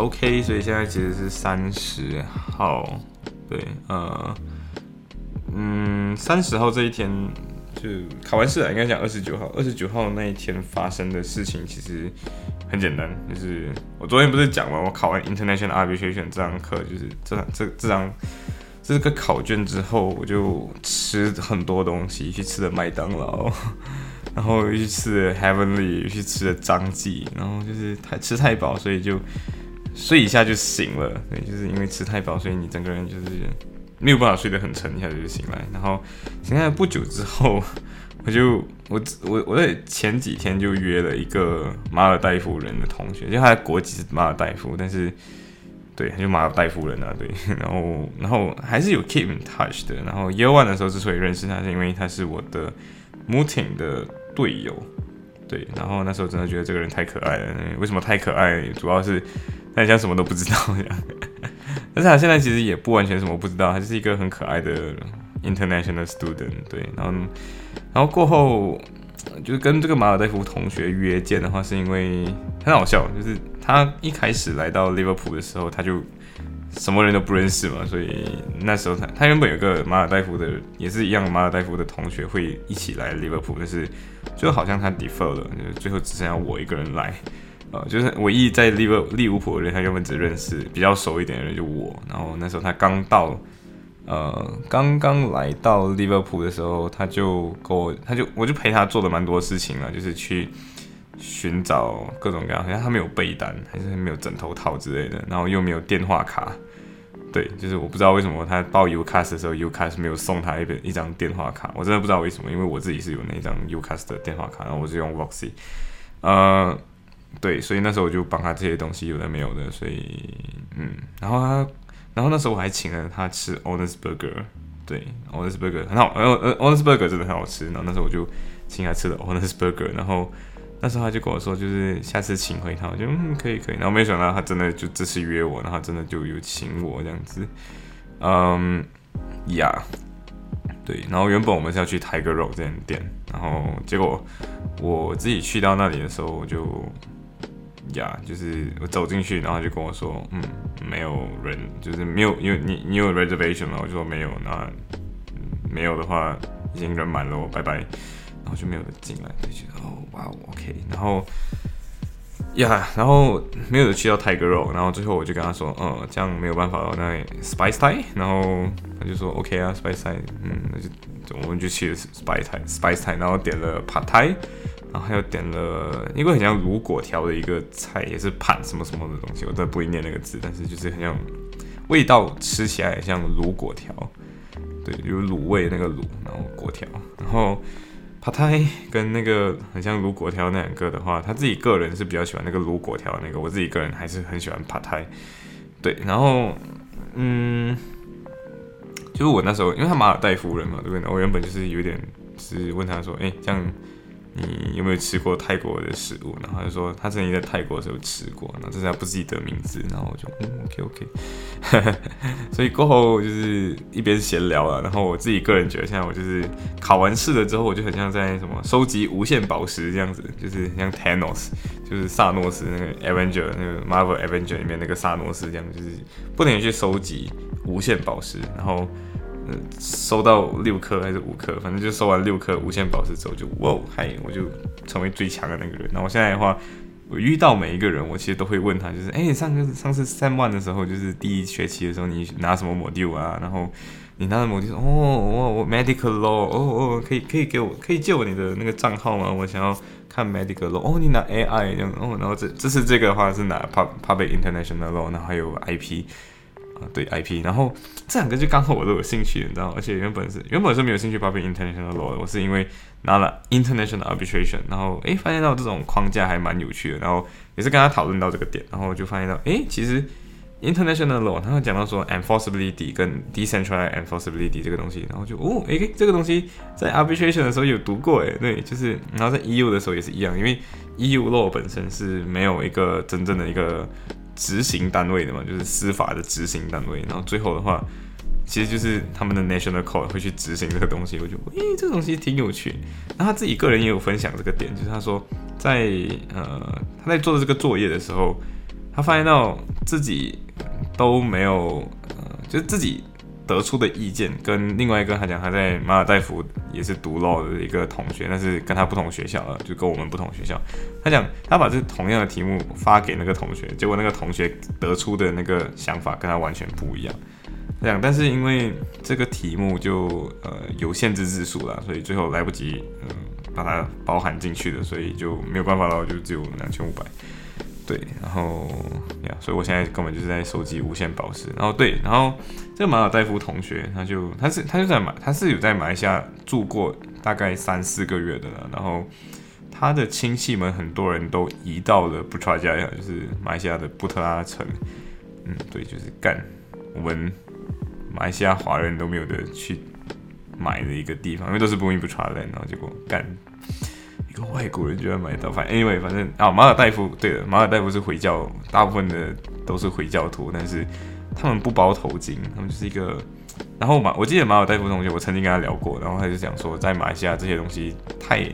OK，所以现在其实是三十号，对，呃，嗯，三十号这一天就考完试了，应该讲二十九号，二十九号那一天发生的事情其实很简单，就是我昨天不是讲了，我考完 International Arbitration 这堂课，就是这这这张这个考卷之后，我就吃很多东西，去吃了麦当劳，然后又去吃了 Heavenly，又去吃了张记，然后就是太吃太饱，所以就。睡一下就醒了，对，就是因为吃太饱，所以你整个人就是没有办法睡得很沉，一下子就醒来。然后醒来不久之后，我就我我我在前几天就约了一个马尔代夫人的同学，就他的国籍是马尔代夫，但是对，他就马尔代夫人啊，对。然后然后还是有 keep in touch 的。然后 Year One 的时候之所以认识他，是因为他是我的 Muting 的队友，对。然后那时候真的觉得这个人太可爱了。为什么太可爱？主要是。他像什么都不知道一样，但是他现在其实也不完全什么不知道，他就是一个很可爱的 international student，对，然后，然后过后就是跟这个马尔代夫同学约见的话，是因为很好笑，就是他一开始来到 Liverpool 的时候，他就什么人都不认识嘛，所以那时候他他原本有个马尔代夫的，也是一样马尔代夫的同学会一起来 Liverpool，但是就好像他 defer 了，就最后只剩下我一个人来。呃，就是唯一在利物利物浦的人，他原本只认识比较熟一点的人就我。然后那时候他刚到，呃，刚刚来到利物浦的时候，他就跟我，他就我就陪他做了蛮多事情了，就是去寻找各种各样，好像他没有被单，还是没有枕头套之类的，然后又没有电话卡。对，就是我不知道为什么他报 Ucas 的时候，Ucas 没有送他一本一张电话卡，我真的不知道为什么，因为我自己是有那张 Ucas 的电话卡，然后我是用 Voxy，呃。对，所以那时候我就帮他这些东西有的没有的，所以嗯，然后他，然后那时候我还请了他吃 Honest Burger，对，Honest Burger 很好，呃呃，Honest Burger 真的很好吃，然后那时候我就请他吃了 Honest Burger，然后那时候他就跟我说，就是下次请回他，我就嗯可以可以，然后没想到他真的就这次约我，然后真的就有请我这样子，嗯，呀，对，然后原本我们是要去 Tiger Road 这间店，然后结果我自己去到那里的时候，我就。呀，就是我走进去，然后就跟我说，嗯，没有人，就是没有，因为你你有 reservation 吗？我就说没有，那没有的话已经人满了，我拜拜，然后就没有人进来，就觉得哦，哇，OK，然后呀，然后没有去到泰格肉，然后最后我就跟他说，嗯，这样没有办法了，那 spice Thai，然后他就说 OK 啊，spice Thai，嗯，那就我们就去 spice Thai，spice Thai，然后点了 Pad Thai。然后还有点了，因为很像卤果条的一个菜，也是盘什么什么的东西，我真的不会念那个字，但是就是很像味道，吃起来很像卤果条，对，有卤味那个卤，然后果条，然后帕泰跟那个很像卤果条那两个的话，他自己个人是比较喜欢那个卤果条那个，我自己个人还是很喜欢帕泰，对，然后嗯，就是我那时候因为他马尔代夫人嘛，对不对？我原本就是有点是问他说，哎，这样。你有没有吃过泰国的食物？然后他就说他曾经在泰国的时候吃过，然后这是他不记得名字，然后我就嗯 OK OK，所以过后就是一边闲聊了，然后我自己个人觉得现在我就是考完试了之后，我就很像在什么收集无限宝石这样子，就是像 Thanos，就是萨诺斯那个 Avenger 那个 Marvel Avenger 里面那个萨诺斯这样，就是不停去收集无限宝石，然后。收到六颗还是五颗，反正就收完六颗无限宝石之后，就哇嗨，我就成为最强的那个人。然后现在的话，我遇到每一个人，我其实都会问他，就是哎，上个上次三万的时候，就是第一学期的时候，你拿什么魔笛啊？然后你拿的 module，哦，medical law，哦哦，可以可以给我可以借我你的那个账号吗？我想要看 medical law。哦，你拿 AI 这样，哦，然后这这次这个的话是拿 pub public international law，然后还有 IP。对 IP，然后这两个就刚好我都有兴趣，你知道而且原本是原本是没有兴趣 b a b International law，的我是因为拿了 international arbitration，然后诶发现到这种框架还蛮有趣的，然后也是跟他讨论到这个点，然后就发现到诶其实 international law，他会讲到说 enforceability 跟 decentralized enforceability 这个东西，然后就哦，诶，这个东西在 arbitration 的时候有读过，诶，对，就是然后在 EU 的时候也是一样，因为 EU law 本身是没有一个真正的一个执行单位的嘛，就是司法的执行单位，然后最后的话。其实就是他们的 national code 会去执行这个东西，我觉得，诶，这个东西挺有趣。那他自己个人也有分享这个点，就是他说，在呃他在做这个作业的时候，他发现到自己都没有，呃，就自己得出的意见跟另外一个他讲他在马尔代夫也是读露的一个同学，但是跟他不同学校了，就跟我们不同学校。他讲他把这同样的题目发给那个同学，结果那个同学得出的那个想法跟他完全不一样。这样，但是因为这个题目就呃有限制字数了，所以最后来不及嗯把它包含进去的，所以就没有办法了，就只有两千五百。对，然后呀，所以我现在根本就是在收集无限宝石。然后对，然后这个马尔代夫同学，他就他是他就在马他是有在马来西亚住过大概三四个月的了。然后他的亲戚们很多人都移到了布查加亚，就是马来西亚的布特拉城。嗯，对，就是干我们。马来西亚华人都没有的去买的一个地方，因为都是不明不传来，然后结果干外国人居然买到，反正 anyway，反正啊，马尔代夫对了，马尔代夫是回教，大部分的都是回教徒，但是他们不包头巾，他们就是一个。然后马，我记得马尔代夫同学，我曾经跟他聊过，然后他就讲说，在马来西亚这些东西太，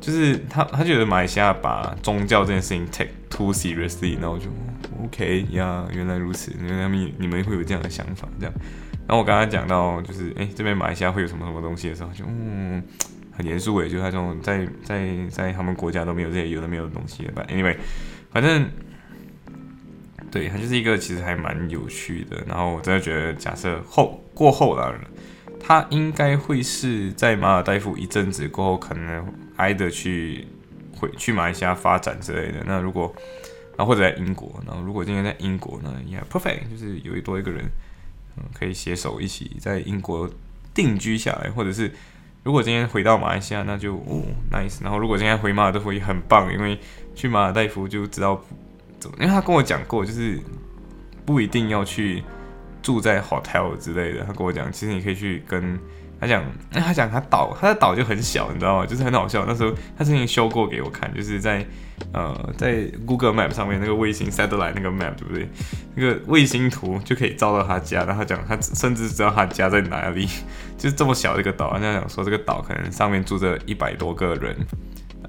就是他他觉得马来西亚把宗教这件事情 take too seriously，然后就。OK 呀，原来如此，原来他们你们会有这样的想法，这样。然后我刚刚讲到，就是哎，这边马来西亚会有什么什么东西的时候，就嗯，很严肃诶，就他这种在在在他们国家都没有这些有的没有的东西吧。Anyway，反正对，他就是一个其实还蛮有趣的。然后我真的觉得，假设后过后了，他应该会是在马尔代夫一阵子过后，可能挨着去回去马来西亚发展之类的。那如果然后或者在英国，然后如果今天在英国呢，也 perfect，就是有一多一个人，嗯，可以携手一起在英国定居下来，或者是如果今天回到马来西亚，那就哦 nice。然后如果今天回马尔代夫也很棒，因为去马尔代夫就知道怎么，因为他跟我讲过，就是不一定要去住在 hotel 之类的。他跟我讲，其实你可以去跟。他讲，他讲他岛，他的岛就很小，你知道吗？就是很好笑。那时候他曾经修过给我看，就是在呃，在 Google Map 上面那个卫星 satellite 那个 map，对不对？那个卫星图就可以照到他家。然后他讲，他甚至知道他家在哪里，就是这么小的一个岛。他讲说，这个岛可能上面住着一百多个人，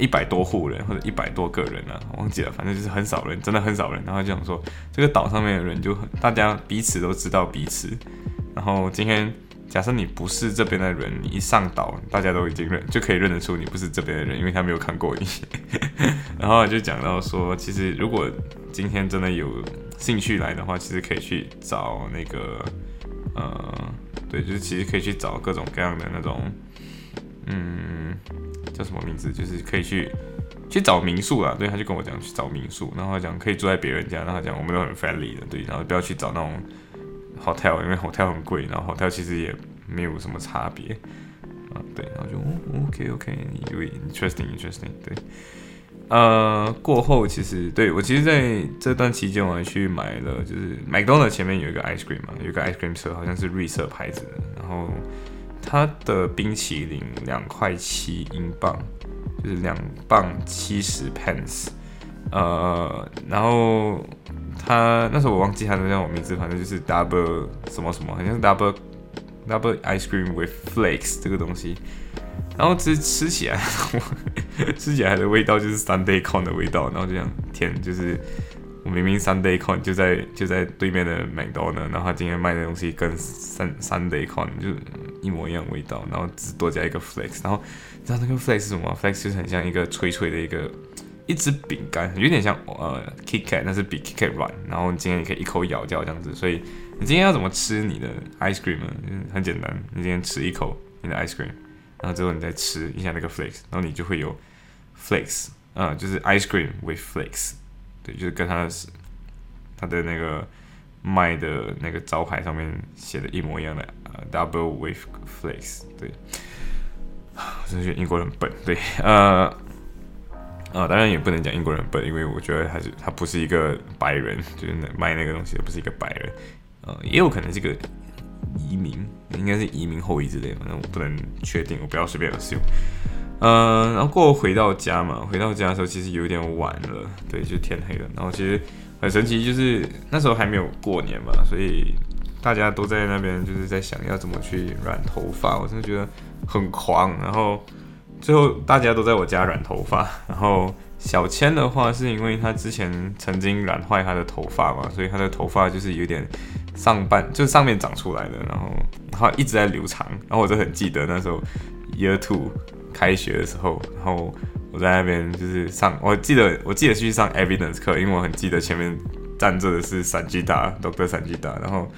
一百多户人或者一百多个人啊，忘记了，反正就是很少人，真的很少人。然后讲说，这个岛上面的人就，大家彼此都知道彼此。然后今天。假设你不是这边的人，你一上岛，大家都已经认，就可以认得出你不是这边的人，因为他没有看过你。然后就讲到说，其实如果今天真的有兴趣来的话，其实可以去找那个，呃，对，就是其实可以去找各种各样的那种，嗯，叫什么名字？就是可以去去找民宿啦。对，他就跟我讲去找民宿，然后讲可以住在别人家，然后讲我们都很 friendly 的，对，然后不要去找那种。hotel，因为 hotel 很贵，然后 hotel 其实也没有什么差别，啊，对，然后就 OK OK，interesting interesting，对，呃，过后其实对我其实在这段期间我还去买了，就是 McDonald 前面有一个 ice cream 嘛，有一个 ice cream 车，好像是绿色牌子的，然后它的冰淇淋两块七英镑，就是两磅七十 pence，呃，然后。他那时候我忘记他的叫什么名字，反正就是 double 什么什么，好像是 double double ice cream with flakes 这个东西。然后吃吃起来，吃起来的味道就是 Sunday corn 的味道。然后就想天，就是我明明 Sunday corn 就在就在对面的 McDonald，然后他今天卖的东西跟 Sun Sunday corn 就一模一样味道，然后只多加一个 flakes。然后你知道那个 flakes 是什么？flakes 就是很像一个脆脆的一个。一支饼干有点像呃 KitKat，但是比 KitKat 软。然后你今天你可以一口咬掉这样子。所以你今天要怎么吃你的 ice cream 呢？很简单，你今天吃一口你的 ice cream，然后之后你再吃一下那个 flakes，然后你就会有 flakes，啊，就是 ice cream with flakes。对，就是跟它的它的那个卖的那个招牌上面写的一模一样的，，double with flakes。对，我真觉得英国人笨。对，呃。啊，当然也不能讲英国人笨，因为我觉得他是他不是一个白人，就是卖那个东西的不是一个白人，呃，也有可能是个移民，应该是移民后裔之类的，反正我不能确定，我不要随便 assume。嗯，然后过后回到家嘛，回到家的时候其实有点晚了，对，就天黑了。然后其实很神奇，就是那时候还没有过年嘛，所以大家都在那边就是在想要怎么去染头发，我真的觉得很狂。然后最后大家都在我家染头发，然后小千的话是因为他之前曾经染坏他的头发嘛，所以他的头发就是有点上半就是上面长出来的，然后他一直在留长。然后我就很记得那时候 year two。开学的时候，然后我在那边就是上，我记得我记得去上 evidence 课，因为我很记得前面站着的是闪击达，Doctor 闪击达，然后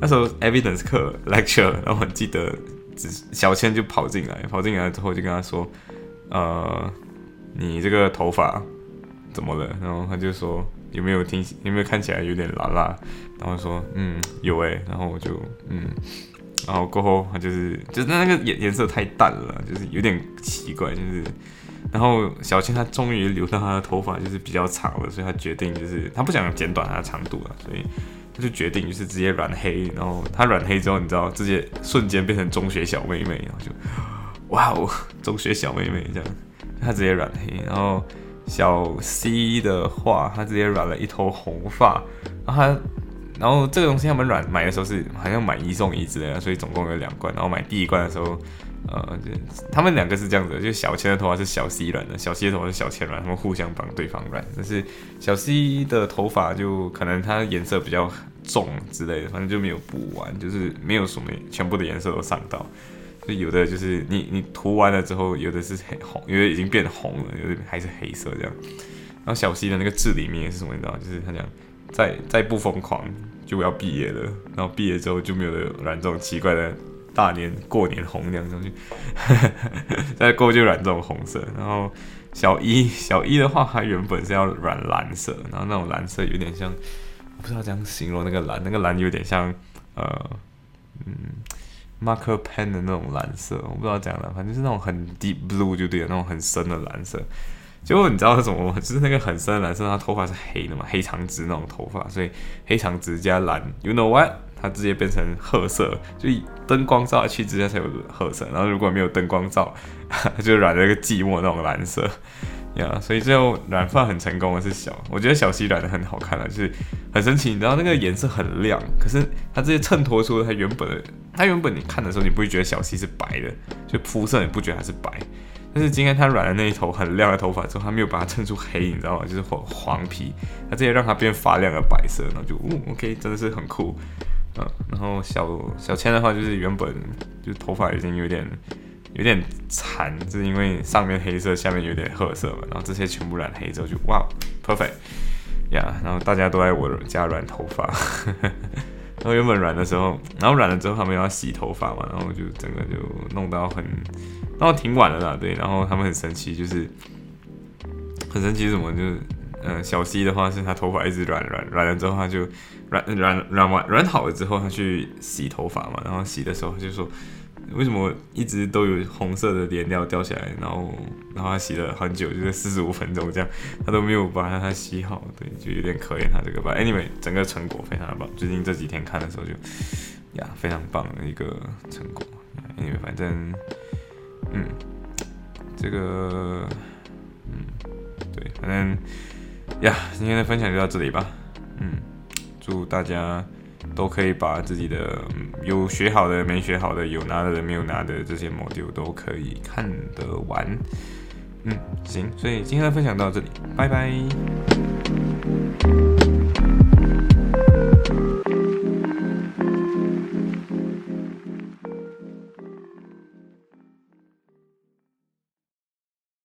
那时候 evidence 课 lecture，然后很记得，只小千就跑进来，跑进来之后就跟他说，呃，你这个头发怎么了？然后他就说有没有听，有没有看起来有点辣辣？然后说嗯有诶，然后我就嗯。然后过后，他就是就是那个颜颜色太淡了，就是有点奇怪，就是。然后小青他终于留到他的头发就是比较长了，所以他决定就是他不想剪短它的长度了，所以他就决定就是直接染黑。然后他染黑之后，你知道直接瞬间变成中学小妹妹，然后就哇哦，中学小妹妹这样，他直接染黑。然后小 C 的话，他直接染了一头红发，然后他。然后这个东西他们软买的时候是好像买一送一之类的，所以总共有两罐。然后买第一罐的时候，呃，他们两个是这样子，就小千的头发是小 C 染的，小 C 的头发是小千染，他们互相帮对方染。但是小 C 的头发就可能它颜色比较重之类的，反正就没有补完，就是没有什么全部的颜色都上到。就有的就是你你涂完了之后，有的是黑红，有的已经变红了，有的还是黑色这样。然后小 C 的那个字里面是什么你知道？就是他讲再再不疯狂。就要毕业了，然后毕业之后就没有染这种奇怪的大年过年红那样东西，再过就染这种红色。然后小一小一的话，它原本是要染蓝色，然后那种蓝色有点像，我不知道怎样形容那个蓝，那个蓝有点像呃嗯 marker pen 的那种蓝色，我不知道怎样的，反正是那种很 deep blue 就对了，那种很深的蓝色。结果你知道是什么吗？就是那个很深的蓝色，他头发是黑的嘛，黑长直那种头发，所以黑长直加蓝，you know what？它直接变成褐色，就灯光照下去直接才有褐色。然后如果没有灯光照，就染了一个寂寞那种蓝色，呀，所以最后染发很成功的是小，我觉得小西染的很好看了，就是很神奇。你知道那个颜色很亮，可是它直接衬托出它原本的，它原本你看的时候你不会觉得小西是白的，就肤色你不觉得它是白。但是今天他染了那一头很亮的头发之后，他没有把它衬出黑，你知道吗？就是黄黄皮，他直接让它变发亮的白色，然后就，嗯，OK，真的是很酷，嗯。然后小小千的话，就是原本就头发已经有点有点残，就是因为上面黑色，下面有点褐色嘛。然后这些全部染黑之后，就哇，perfect，呀。然后大家都在我家染头发，然后原本染的时候，然后染了之后他们要洗头发嘛，然后就整个就弄到很。然后挺晚了啦，对，然后他们很神奇，就是很神奇什么，就是嗯，小 C 的话是他头发一直软软软了之后，他就软软软完软好了之后，他去洗头发嘛，然后洗的时候就说，为什么一直都有红色的颜料掉下来，然后然后他洗了很久，就是四十五分钟这样，他都没有把它洗好，对，就有点可怜他这个吧。Anyway，整个成果非常的棒，最近这几天看的时候就呀非常棒的一个成果。Anyway，反正。嗯，这个，嗯，对，反正呀，今天的分享就到这里吧。嗯，祝大家都可以把自己的有学好的、没学好的、有拿的、没有拿的这些 module 都可以看得完。嗯，行。所以今天的分享到这里，拜拜。